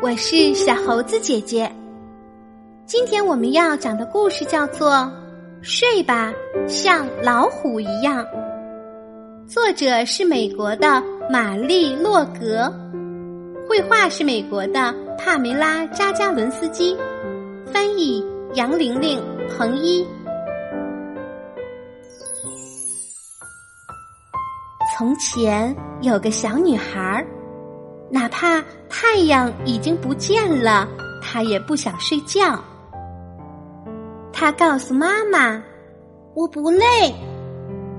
我是小猴子姐姐。今天我们要讲的故事叫做《睡吧，像老虎一样》，作者是美国的玛丽·洛格，绘画是美国的帕梅拉·扎加伦斯基，翻译杨玲玲、彭一。从前有个小女孩儿，哪怕太阳已经不见了，他也不想睡觉。他告诉妈妈：“我不累。”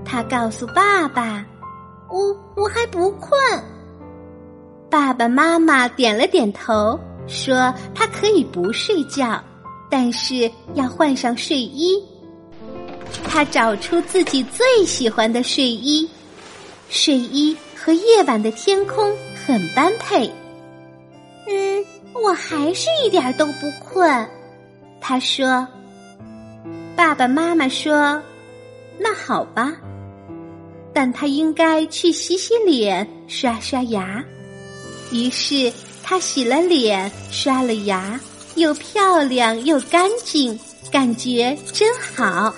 他告诉爸爸：“我我还不困。”爸爸妈妈点了点头，说：“他可以不睡觉，但是要换上睡衣。”他找出自己最喜欢的睡衣，睡衣和夜晚的天空很般配。嗯，我还是一点都不困，他说。爸爸妈妈说：“那好吧，但他应该去洗洗脸、刷刷牙。”于是他洗了脸、刷了牙，又漂亮又干净，感觉真好。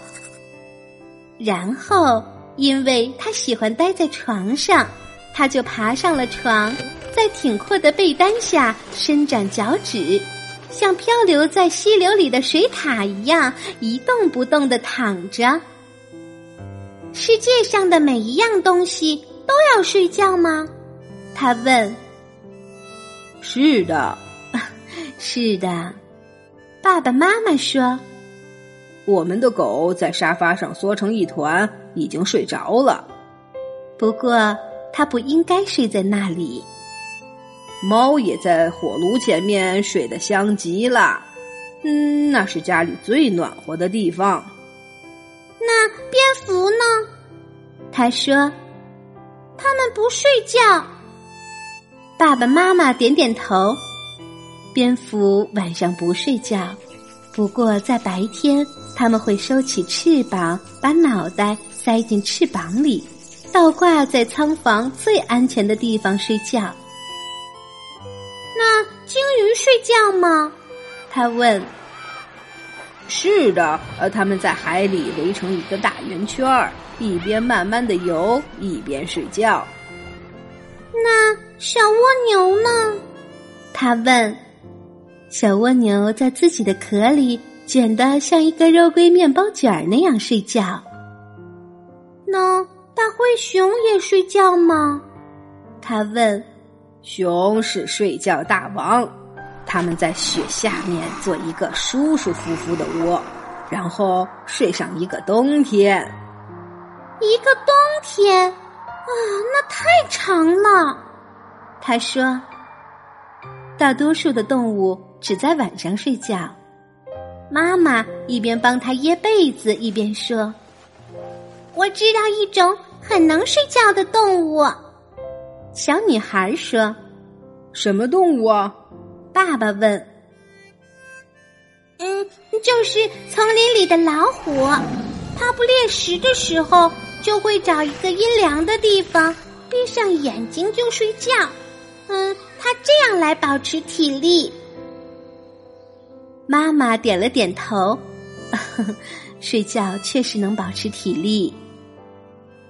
然后，因为他喜欢待在床上，他就爬上了床，在挺阔的被单下伸展脚趾。像漂流在溪流里的水獭一样一动不动的躺着。世界上的每一样东西都要睡觉吗？他问。是的，是的。爸爸妈妈说，我们的狗在沙发上缩成一团，已经睡着了。不过，它不应该睡在那里。猫也在火炉前面睡得香极了，嗯，那是家里最暖和的地方。那蝙蝠呢？他说：“他们不睡觉。”爸爸妈妈点点头。蝙蝠晚上不睡觉，不过在白天，他们会收起翅膀，把脑袋塞进翅膀里，倒挂在仓房最安全的地方睡觉。那鲸鱼睡觉吗？他问。是的，呃，他们在海里围成一个大圆圈儿，一边慢慢的游，一边睡觉。那小蜗牛呢？他问。小蜗牛在自己的壳里卷得像一个肉桂面包卷那样睡觉。那熊也睡觉吗？他问。熊是睡觉大王，他们在雪下面做一个舒舒服服的窝，然后睡上一个冬天。一个冬天啊，那太长了。他说：“大多数的动物只在晚上睡觉。”妈妈一边帮他掖被子，一边说：“我知道一种很能睡觉的动物。”小女孩说：“什么动物啊？”爸爸问。“嗯，就是丛林里的老虎。它不猎食的时候，就会找一个阴凉的地方，闭上眼睛就睡觉。嗯，它这样来保持体力。”妈妈点了点头，睡觉确实能保持体力。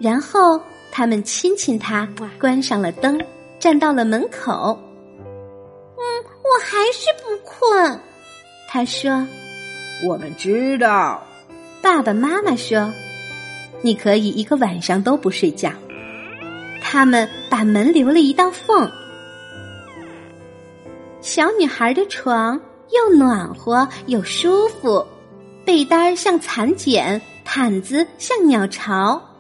然后。他们亲亲他，关上了灯，站到了门口。嗯，我还是不困。他说：“我们知道。”爸爸妈妈说：“你可以一个晚上都不睡觉。”他们把门留了一道缝。小女孩的床又暖和又舒服，被单像蚕茧，毯子像鸟巢。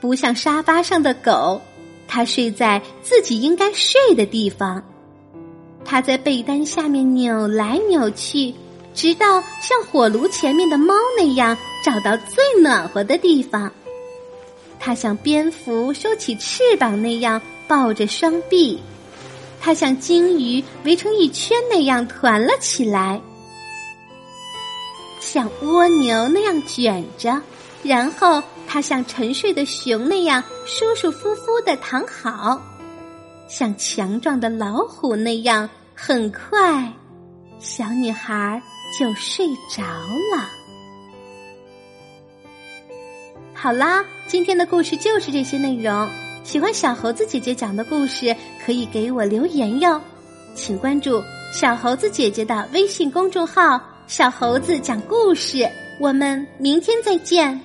不像沙发上的狗，它睡在自己应该睡的地方。它在被单下面扭来扭去，直到像火炉前面的猫那样找到最暖和的地方。它像蝙蝠收起翅膀那样抱着双臂，它像鲸鱼围成一圈那样团了起来，像蜗牛那样卷着，然后。它像沉睡的熊那样舒舒服服的躺好，像强壮的老虎那样很快，小女孩就睡着了。好啦，今天的故事就是这些内容。喜欢小猴子姐姐讲的故事，可以给我留言哟。请关注小猴子姐姐的微信公众号“小猴子讲故事”。我们明天再见。